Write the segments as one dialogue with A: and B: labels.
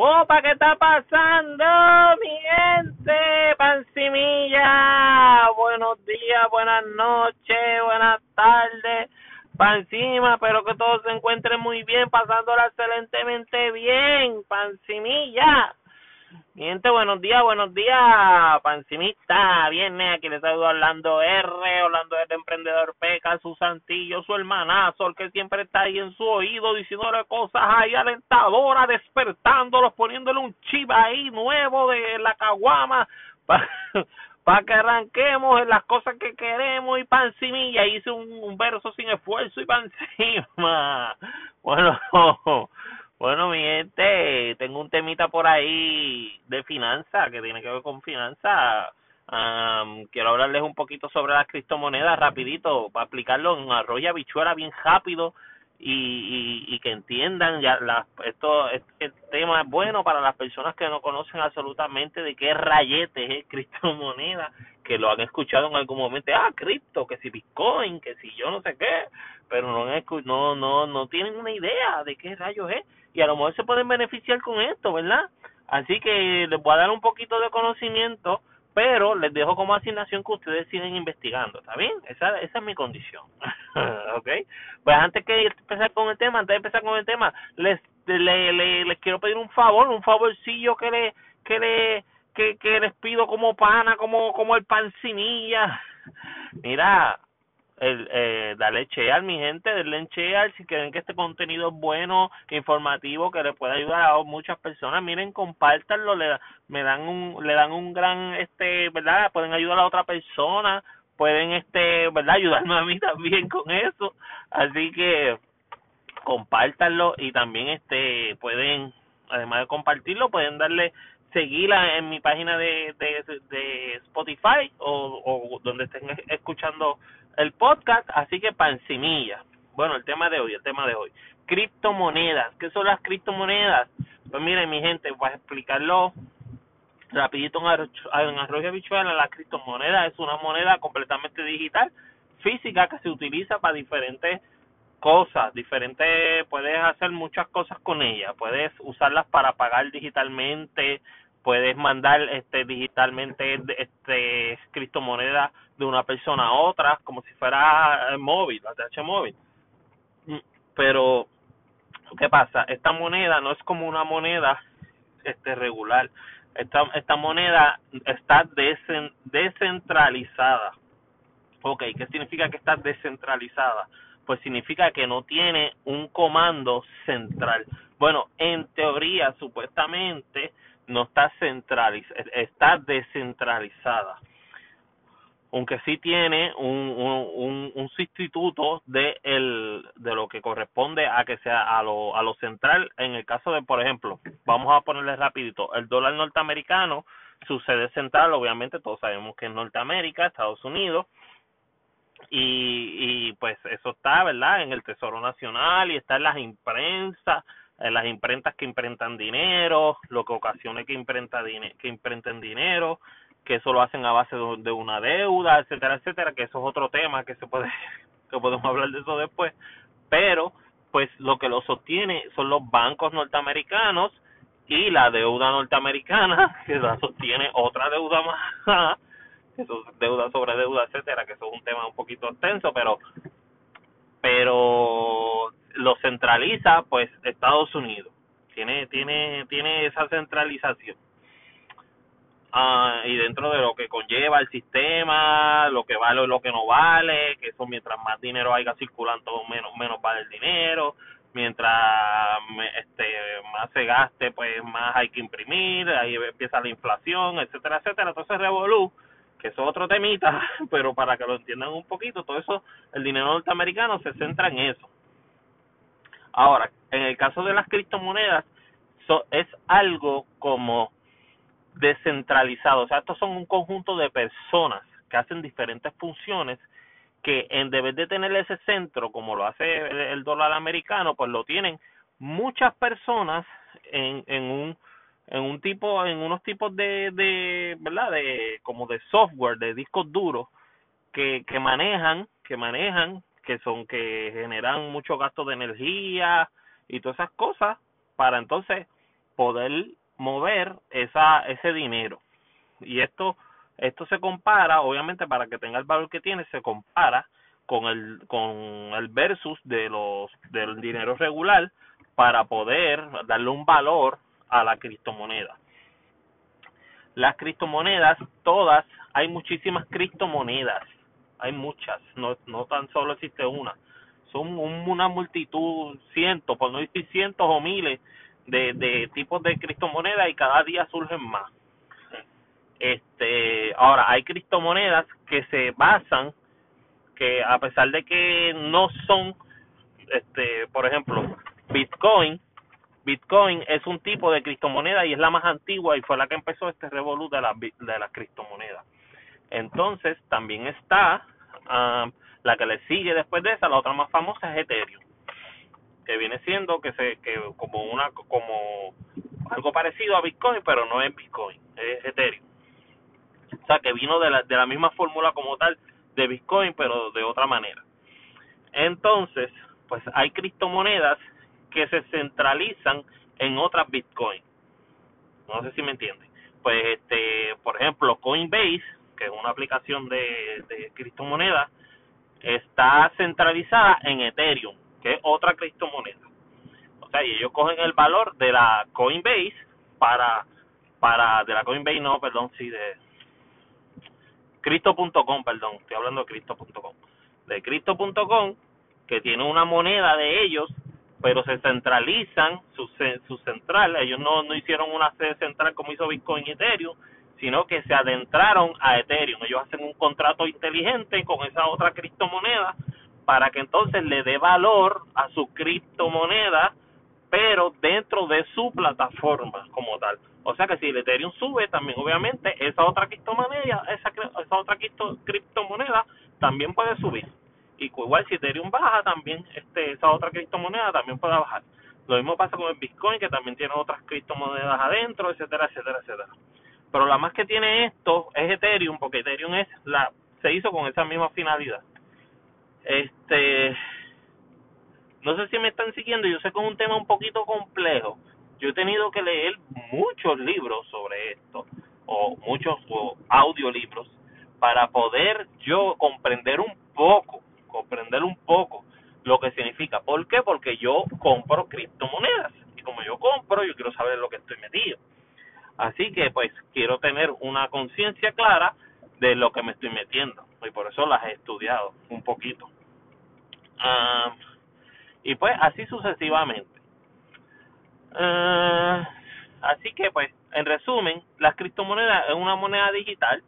A: Opa, ¿qué está pasando, mi gente? Pancimilla. Buenos días, buenas noches, buenas tardes. Pancima, espero que todos se encuentren muy bien, pasándola excelentemente bien. Pancimilla. Gente, buenos días, buenos días, pancimista, viernes, aquí les saludo Orlando R, Orlando R, Emprendedor Peca, su santillo, su hermanazo, el que siempre está ahí en su oído diciéndole cosas ahí alentadoras, despertándolos, poniéndole un chip ahí nuevo de la caguama, para que arranquemos en las cosas que queremos y pancimilla, hice un, un verso sin esfuerzo y pancima. Bueno, bueno, mi gente, tengo un temita por ahí de finanza que tiene que ver con finanza. quiero hablarles un poquito sobre las criptomonedas rapidito para aplicarlo en arroyo bichuela bien rápido y, y, y que entiendan ya la, esto este tema es bueno para las personas que no conocen absolutamente de qué rayete es criptomoneda que lo han escuchado en algún momento ah cripto que si bitcoin que si yo no sé qué pero no no no no tienen una idea de qué rayos es y a lo mejor se pueden beneficiar con esto, ¿verdad? Así que les voy a dar un poquito de conocimiento, pero les dejo como asignación que ustedes sigan investigando, ¿está bien? Esa, esa es mi condición, ¿ok? Pues antes que empezar con el tema, antes de empezar con el tema, les le, le, les quiero pedir un favor, un favorcillo que le que le que, que les pido como pana, como como el pancinilla. Mira, el, eh, dale chear, mi gente, denle chear si creen que este contenido es bueno, informativo, que le puede ayudar a muchas personas, miren, compártanlo, le, me dan un, le dan un gran, este, ¿verdad? Pueden ayudar a otra persona, pueden, este, ¿verdad? Ayudarme a mí también con eso, así que compártanlo y también, este, pueden, además de compartirlo, pueden darle seguir en mi página de, de, de Spotify o donde estén escuchando el podcast, así que pancimilla. Bueno, el tema de hoy, el tema de hoy. Criptomonedas. ¿Qué son las criptomonedas? Pues miren, mi gente, voy a explicarlo rapidito en arroyo bichuela. La criptomoneda es una moneda completamente digital, física, que se utiliza para diferentes cosas, diferentes, puedes hacer muchas cosas con ella, puedes usarlas para pagar digitalmente, puedes mandar este digitalmente este criptomoneda de una persona a otra como si fuera eh, móvil, ATH móvil. Mm, pero ¿qué pasa? Esta moneda no es como una moneda este regular. Esta esta moneda está descentralizada. Ok, ¿qué significa que está descentralizada? Pues significa que no tiene un comando central. Bueno, en teoría, supuestamente, no está centralizada, está descentralizada. Aunque sí tiene un, un, un, sustituto de, el, de lo que corresponde a que sea a lo, a lo central. En el caso de, por ejemplo, vamos a ponerle rapidito, el dólar norteamericano, su sede central, obviamente todos sabemos que es Norteamérica, Estados Unidos, y, y pues eso está, ¿verdad? En el Tesoro Nacional y está en las imprensas en las imprentas que imprentan dinero, lo que ocasione que imprenta que imprenten dinero, que eso lo hacen a base de una deuda, etcétera, etcétera, que eso es otro tema que se puede que podemos hablar de eso después, pero pues lo que lo sostiene son los bancos norteamericanos y la deuda norteamericana que la sostiene otra deuda más que son deuda sobre deuda etcétera que eso es un tema un poquito extenso pero pero lo centraliza pues Estados Unidos. Tiene tiene tiene esa centralización. Ah y dentro de lo que conlleva el sistema lo que vale o lo que no vale que eso mientras más dinero haya circulando menos menos vale el dinero. Mientras este más se gaste pues más hay que imprimir ahí empieza la inflación etcétera etcétera. Entonces revolú que eso es otro temita pero para que lo entiendan un poquito todo eso el dinero norteamericano se centra en eso Ahora, en el caso de las criptomonedas, es algo como descentralizado. O sea, estos son un conjunto de personas que hacen diferentes funciones que en vez de tener ese centro como lo hace el dólar americano, pues lo tienen muchas personas en, en un en un tipo en unos tipos de de verdad de como de software de discos duros que que manejan que manejan que son que generan mucho gasto de energía y todas esas cosas para entonces poder mover esa ese dinero. Y esto esto se compara obviamente para que tenga el valor que tiene se compara con el con el versus de los del dinero regular para poder darle un valor a la criptomoneda. Las criptomonedas todas hay muchísimas criptomonedas hay muchas no no tan solo existe una. Son una multitud cientos por no decir cientos o miles de, de tipos de criptomonedas y cada día surgen más. Este ahora hay criptomonedas que se basan que a pesar de que no son este por ejemplo Bitcoin Bitcoin es un tipo de criptomoneda y es la más antigua y fue la que empezó este revolú de la de las criptomonedas entonces también está um, la que le sigue después de esa la otra más famosa es Ethereum que viene siendo que se que como una como algo parecido a Bitcoin pero no es Bitcoin es Ethereum o sea que vino de la de la misma fórmula como tal de Bitcoin, pero de otra manera. Entonces, pues hay criptomonedas que se centralizan en otras Bitcoin. No sé si me entienden. Pues, este, por ejemplo, Coinbase, que es una aplicación de, de criptomonedas, está centralizada en Ethereum, que es otra criptomoneda. O sea, y ellos cogen el valor de la Coinbase para, para, de la Coinbase, no, perdón, sí, de, Cristo.com, perdón, estoy hablando de Cristo.com. De Cristo.com, que tiene una moneda de ellos, pero se centralizan, su, su central, ellos no, no hicieron una sede central como hizo Bitcoin y Ethereum, sino que se adentraron a Ethereum. Ellos hacen un contrato inteligente con esa otra criptomoneda para que entonces le dé valor a su criptomoneda, pero dentro de su plataforma como tal. O sea que si el Ethereum sube, también obviamente esa otra criptomoneda, esa, esa otra cripto, criptomoneda también puede subir. Y igual si Ethereum baja, también este esa otra criptomoneda también puede bajar. Lo mismo pasa con el Bitcoin, que también tiene otras criptomonedas adentro, etcétera, etcétera, etcétera. Pero la más que tiene esto es Ethereum, porque Ethereum es la se hizo con esa misma finalidad. Este no sé si me están siguiendo, yo sé que es un tema un poquito complejo, yo he tenido que leer muchos libros sobre esto, o muchos audiolibros, para poder yo comprender un poco, comprender un poco lo que significa. ¿Por qué? Porque yo compro criptomonedas. Y como yo compro, yo quiero saber lo que estoy metido. Así que pues quiero tener una conciencia clara de lo que me estoy metiendo. Y por eso las he estudiado un poquito. Ah, y pues así sucesivamente. Uh, así que, pues, en resumen, las criptomonedas es una moneda digital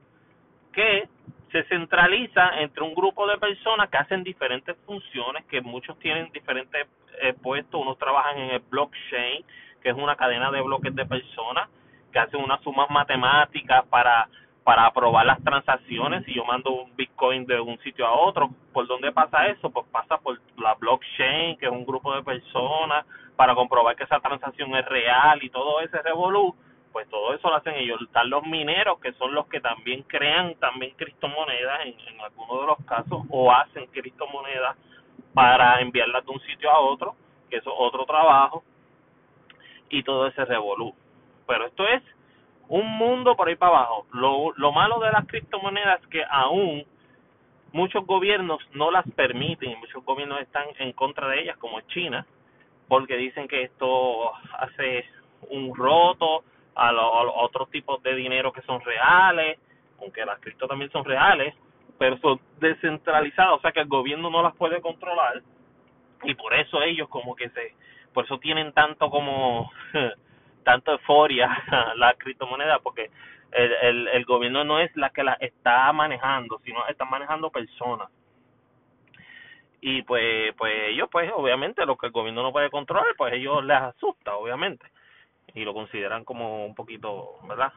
A: que se centraliza entre un grupo de personas que hacen diferentes funciones, que muchos tienen diferentes eh, puestos, unos trabajan en el blockchain, que es una cadena de bloques de personas, que hacen unas sumas matemáticas para para aprobar las transacciones. Si yo mando un Bitcoin de un sitio a otro, ¿por dónde pasa eso? Pues pasa por la blockchain, que es un grupo de personas, para comprobar que esa transacción es real y todo ese revolú. Pues todo eso lo hacen ellos. Están los mineros, que son los que también crean también criptomonedas en, en algunos de los casos, o hacen criptomonedas para enviarlas de un sitio a otro, que eso es otro trabajo, y todo ese revolú. Pero esto es un mundo por ahí para abajo. Lo, lo malo de las criptomonedas es que aún muchos gobiernos no las permiten, muchos gobiernos están en contra de ellas, como China, porque dicen que esto hace un roto a, los otros tipos de dinero que son reales, aunque las cripto también son reales, pero son descentralizadas, o sea que el gobierno no las puede controlar y por eso ellos como que se, por eso tienen tanto como tanto euforia la criptomoneda porque el, el, gobierno no es la que la está manejando, sino están manejando personas. Y pues, pues ellos, pues obviamente, lo que el gobierno no puede controlar, pues ellos les asusta, obviamente. Y lo consideran como un poquito, ¿verdad?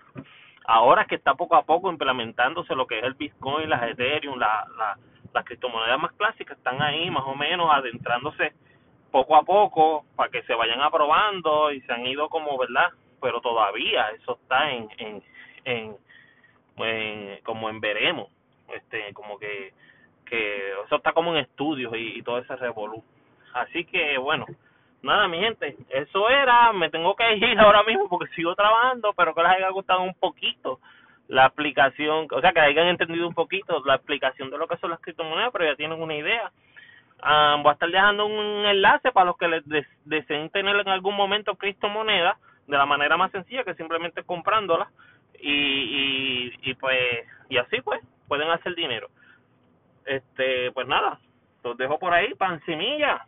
A: Ahora que está poco a poco implementándose lo que es el Bitcoin, las Ethereum, la, la, las criptomonedas más clásicas, están ahí más o menos adentrándose poco a poco para que se vayan aprobando y se han ido como, ¿verdad? Pero todavía eso está en, en, en, como en veremos, este, como que, que eso está como en estudios y, todo ese revolú. Así que, bueno, nada, mi gente, eso era, me tengo que ir ahora mismo porque sigo trabajando, pero que les haya gustado un poquito la explicación, o sea, que hayan entendido un poquito la explicación de lo que son las criptomonedas, pero ya tienen una idea. Um, voy a estar dejando un enlace para los que les deseen tener en algún momento criptomonedas de la manera más sencilla que simplemente comprándolas y, y, y pues y así pues pueden hacer dinero. Este, pues nada, los dejo por ahí, pan semilla.